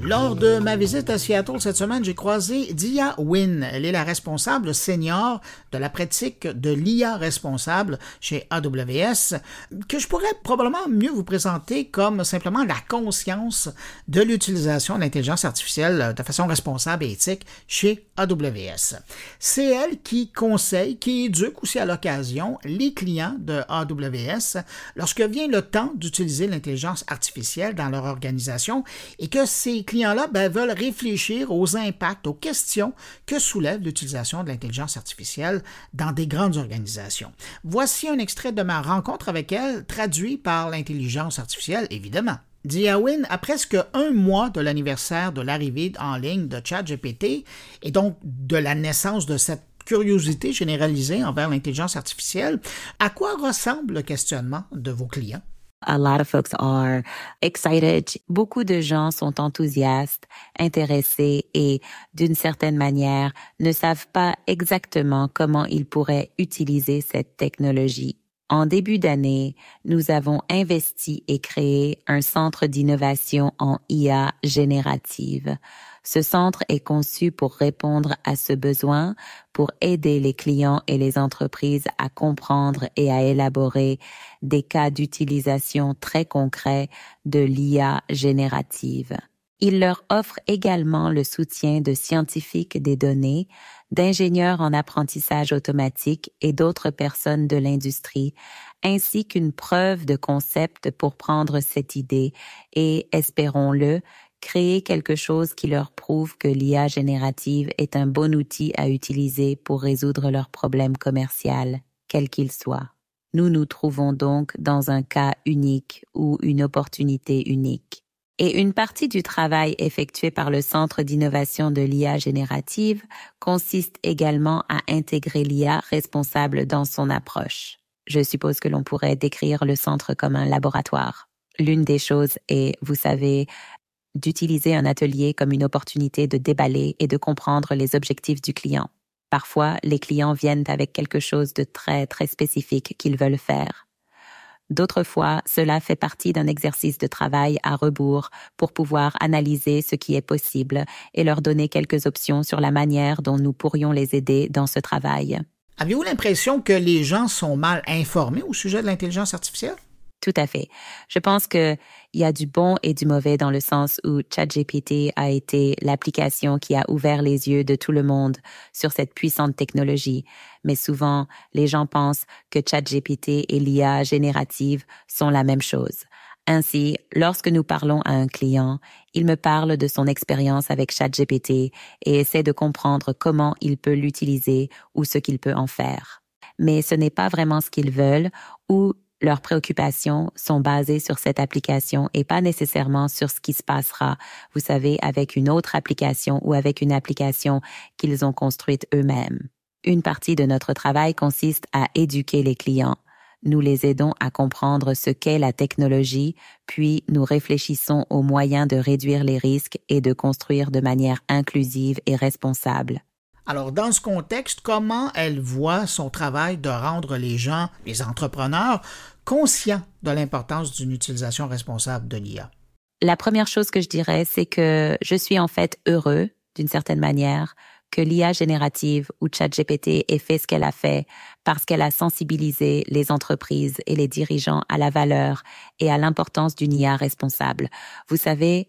Lors de ma visite à Seattle cette semaine, j'ai croisé Dia Wynn. Elle est la responsable senior de la pratique de l'IA responsable chez AWS, que je pourrais probablement mieux vous présenter comme simplement la conscience de l'utilisation de l'intelligence artificielle de façon responsable et éthique chez AWS. C'est elle qui conseille, qui éduque aussi à l'occasion les clients de AWS lorsque vient le temps d'utiliser l'intelligence artificielle dans leur organisation et que ces clients-là ben, veulent réfléchir aux impacts, aux questions que soulève l'utilisation de l'intelligence artificielle dans des grandes organisations. Voici un extrait de ma rencontre avec elle, traduit par l'intelligence artificielle, évidemment. Diawin, à presque un mois de l'anniversaire de l'arrivée en ligne de ChatGPT et donc de la naissance de cette curiosité généralisée envers l'intelligence artificielle, à quoi ressemble le questionnement de vos clients? A lot of folks are excited. Beaucoup de gens sont enthousiastes, intéressés et d'une certaine manière ne savent pas exactement comment ils pourraient utiliser cette technologie. En début d'année, nous avons investi et créé un centre d'innovation en IA générative. Ce centre est conçu pour répondre à ce besoin, pour aider les clients et les entreprises à comprendre et à élaborer des cas d'utilisation très concrets de l'IA générative. Il leur offre également le soutien de scientifiques des données, d'ingénieurs en apprentissage automatique et d'autres personnes de l'industrie, ainsi qu'une preuve de concept pour prendre cette idée et, espérons-le, créer quelque chose qui leur prouve que l'IA générative est un bon outil à utiliser pour résoudre leurs problèmes commerciaux, quels qu'ils soient. Nous nous trouvons donc dans un cas unique ou une opportunité unique. Et une partie du travail effectué par le Centre d'innovation de l'IA générative consiste également à intégrer l'IA responsable dans son approche. Je suppose que l'on pourrait décrire le centre comme un laboratoire. L'une des choses est, vous savez, d'utiliser un atelier comme une opportunité de déballer et de comprendre les objectifs du client. Parfois, les clients viennent avec quelque chose de très, très spécifique qu'ils veulent faire. D'autres fois, cela fait partie d'un exercice de travail à rebours pour pouvoir analyser ce qui est possible et leur donner quelques options sur la manière dont nous pourrions les aider dans ce travail. Avez-vous l'impression que les gens sont mal informés au sujet de l'intelligence artificielle? Tout à fait. Je pense que il y a du bon et du mauvais dans le sens où ChatGPT a été l'application qui a ouvert les yeux de tout le monde sur cette puissante technologie. Mais souvent, les gens pensent que ChatGPT et l'IA générative sont la même chose. Ainsi, lorsque nous parlons à un client, il me parle de son expérience avec ChatGPT et essaie de comprendre comment il peut l'utiliser ou ce qu'il peut en faire. Mais ce n'est pas vraiment ce qu'ils veulent ou leurs préoccupations sont basées sur cette application et pas nécessairement sur ce qui se passera, vous savez, avec une autre application ou avec une application qu'ils ont construite eux-mêmes. Une partie de notre travail consiste à éduquer les clients. Nous les aidons à comprendre ce qu'est la technologie, puis nous réfléchissons aux moyens de réduire les risques et de construire de manière inclusive et responsable. Alors, dans ce contexte, comment elle voit son travail de rendre les gens, les entrepreneurs, conscients de l'importance d'une utilisation responsable de l'IA? La première chose que je dirais, c'est que je suis en fait heureux, d'une certaine manière, que l'IA générative ou ChatGPT ait fait ce qu'elle a fait parce qu'elle a sensibilisé les entreprises et les dirigeants à la valeur et à l'importance d'une IA responsable. Vous savez,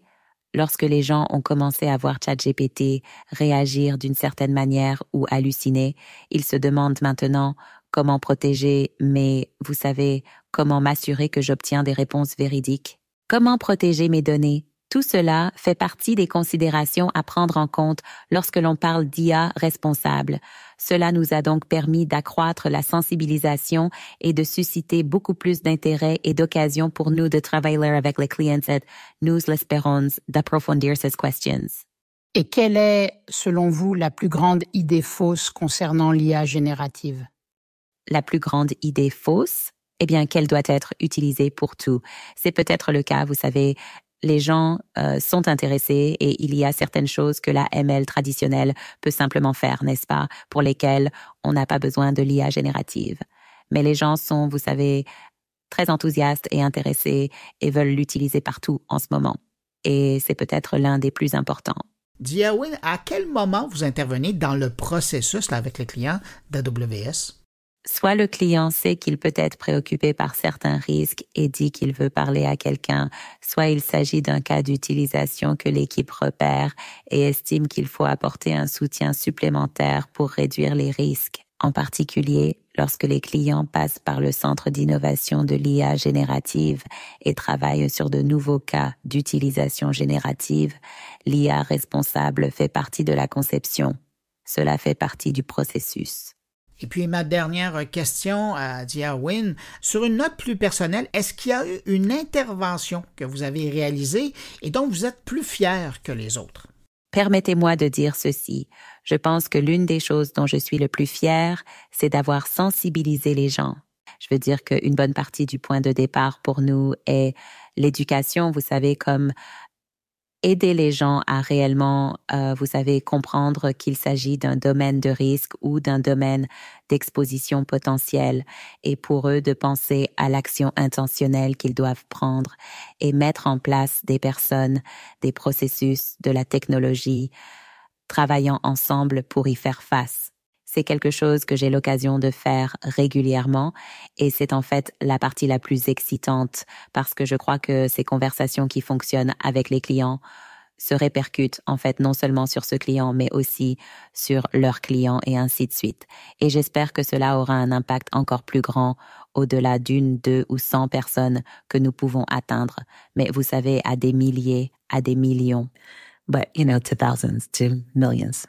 lorsque les gens ont commencé à voir ChatGPT réagir d'une certaine manière ou halluciner, ils se demandent maintenant comment protéger mais vous savez, comment m'assurer que j'obtiens des réponses véridiques? Comment protéger mes données? Tout cela fait partie des considérations à prendre en compte lorsque l'on parle d'IA responsable. Cela nous a donc permis d'accroître la sensibilisation et de susciter beaucoup plus d'intérêt et d'occasions pour nous de travailler avec les clients et nous l'espérons d'approfondir ces questions. Et quelle est, selon vous, la plus grande idée fausse concernant l'IA générative? La plus grande idée fausse? eh bien, qu'elle doit être utilisée pour tout. C'est peut-être le cas, vous savez, les gens euh, sont intéressés et il y a certaines choses que la ML traditionnelle peut simplement faire, n'est-ce pas, pour lesquelles on n'a pas besoin de l'IA générative. Mais les gens sont, vous savez, très enthousiastes et intéressés et veulent l'utiliser partout en ce moment. et c'est peut-être l'un des plus importants. Diawin, à quel moment vous intervenez dans le processus avec les clients d'AWS? Soit le client sait qu'il peut être préoccupé par certains risques et dit qu'il veut parler à quelqu'un, soit il s'agit d'un cas d'utilisation que l'équipe repère et estime qu'il faut apporter un soutien supplémentaire pour réduire les risques, en particulier lorsque les clients passent par le centre d'innovation de l'IA générative et travaillent sur de nouveaux cas d'utilisation générative, l'IA responsable fait partie de la conception. Cela fait partie du processus. Et puis ma dernière question à Win, sur une note plus personnelle, est-ce qu'il y a eu une intervention que vous avez réalisée et dont vous êtes plus fier que les autres? Permettez-moi de dire ceci. Je pense que l'une des choses dont je suis le plus fier, c'est d'avoir sensibilisé les gens. Je veux dire qu'une bonne partie du point de départ pour nous est l'éducation, vous savez, comme aider les gens à réellement, euh, vous savez, comprendre qu'il s'agit d'un domaine de risque ou d'un domaine d'exposition potentielle et pour eux de penser à l'action intentionnelle qu'ils doivent prendre et mettre en place des personnes, des processus, de la technologie, travaillant ensemble pour y faire face. C'est quelque chose que j'ai l'occasion de faire régulièrement et c'est en fait la partie la plus excitante parce que je crois que ces conversations qui fonctionnent avec les clients se répercutent en fait non seulement sur ce client mais aussi sur leurs clients et ainsi de suite. Et j'espère que cela aura un impact encore plus grand au-delà d'une, deux ou cent personnes que nous pouvons atteindre. Mais vous savez, à des milliers, à des millions. But, you know, to thousands, to millions.